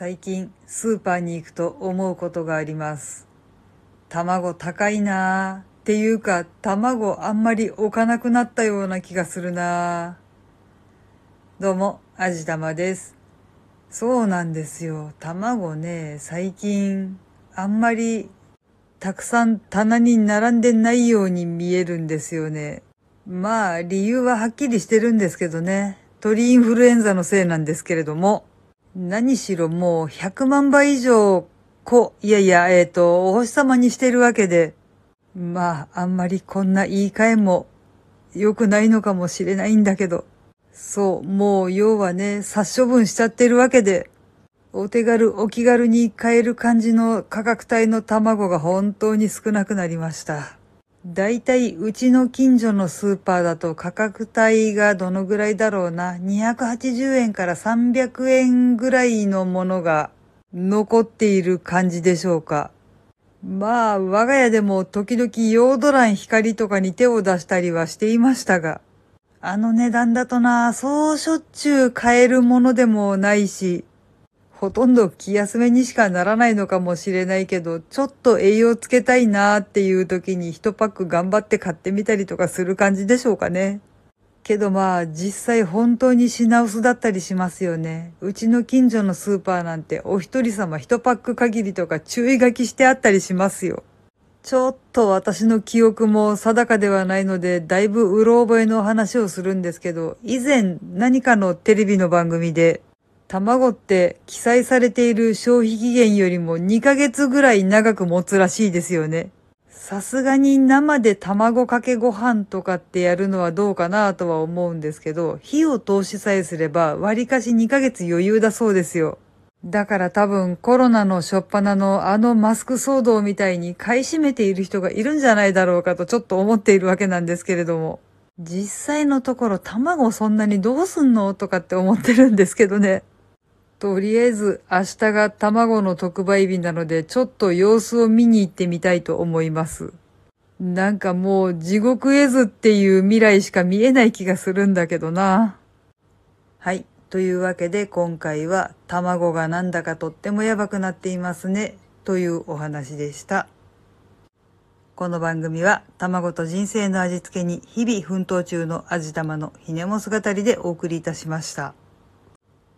最近スーパーに行くと思うことがあります。卵高いなぁ。っていうか、卵あんまり置かなくなったような気がするなぁ。どうも、あじたまです。そうなんですよ。卵ね、最近あんまりたくさん棚に並んでないように見えるんですよね。まあ、理由ははっきりしてるんですけどね。鳥インフルエンザのせいなんですけれども。何しろもう100万倍以上、こ、いやいや、えっ、と、お星様にしてるわけで、まあ、あんまりこんな言い換えも良くないのかもしれないんだけど、そう、もう要はね、殺処分しちゃってるわけで、お手軽、お気軽に買える感じの価格帯の卵が本当に少なくなりました。だいたいうちの近所のスーパーだと価格帯がどのぐらいだろうな。280円から300円ぐらいのものが残っている感じでしょうか。まあ、我が家でも時々ヨードラン光とかに手を出したりはしていましたが、あの値段だとな、そうしょっちゅう買えるものでもないし、ほとんど気休めにしかならないのかもしれないけど、ちょっと栄養つけたいなーっていう時に一パック頑張って買ってみたりとかする感じでしょうかね。けどまあ実際本当に品薄だったりしますよね。うちの近所のスーパーなんてお一人様一パック限りとか注意書きしてあったりしますよ。ちょっと私の記憶も定かではないので、だいぶうろ覚えの話をするんですけど、以前何かのテレビの番組で、卵って記載されている消費期限よりも2ヶ月ぐらい長く持つらしいですよね。さすがに生で卵かけご飯とかってやるのはどうかなとは思うんですけど、火を通しさえすれば割かし2ヶ月余裕だそうですよ。だから多分コロナの初っ端のあのマスク騒動みたいに買い占めている人がいるんじゃないだろうかとちょっと思っているわけなんですけれども。実際のところ卵そんなにどうすんのとかって思ってるんですけどね。とりあえず明日が卵の特売日なのでちょっと様子を見に行ってみたいと思います。なんかもう地獄絵図っていう未来しか見えない気がするんだけどな。はい。というわけで今回は卵がなんだかとってもやばくなっていますねというお話でした。この番組は卵と人生の味付けに日々奮闘中の味玉のひねも姿りでお送りいたしました。